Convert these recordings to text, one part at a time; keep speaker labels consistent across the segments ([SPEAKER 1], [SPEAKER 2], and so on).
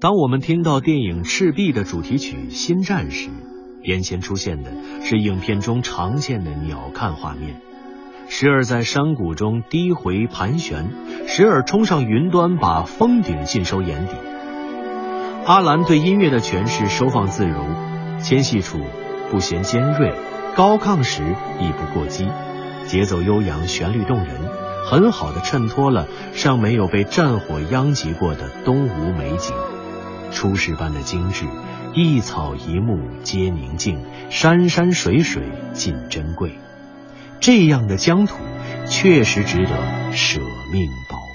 [SPEAKER 1] 当我们听到电影《赤壁》的主题曲《新战》时，眼前出现的是影片中常见的鸟瞰画面，时而在山谷中低回盘旋，时而冲上云端把峰顶尽收眼底。阿兰对音乐的诠释收放自如，纤细处不嫌尖锐，高亢时亦不过激，节奏悠扬，旋律动人，很好的衬托了尚没有被战火殃及过的东吴美景，出世般的精致，一草一木皆宁静，山山水水尽珍贵，这样的疆土确实值得舍命保。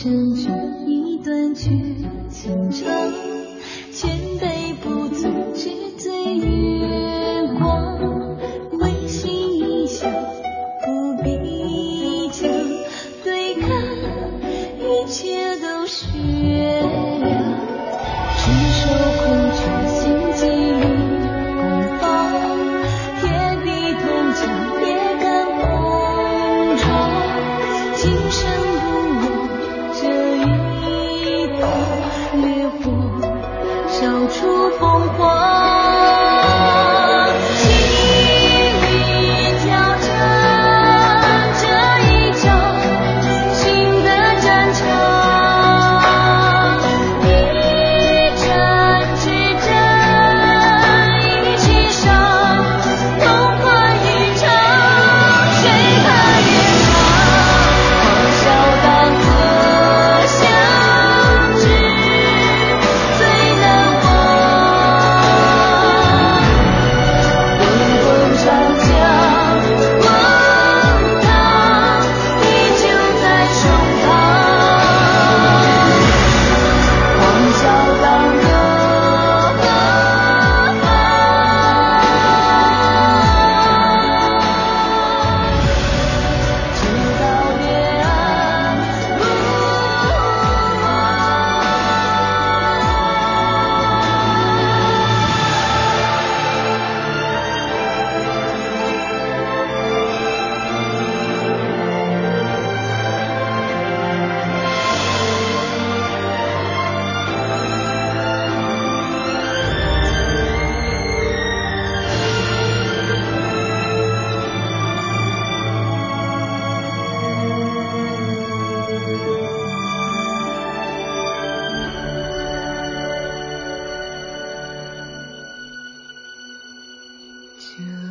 [SPEAKER 2] 真情
[SPEAKER 1] 一段绝情长，千杯。you.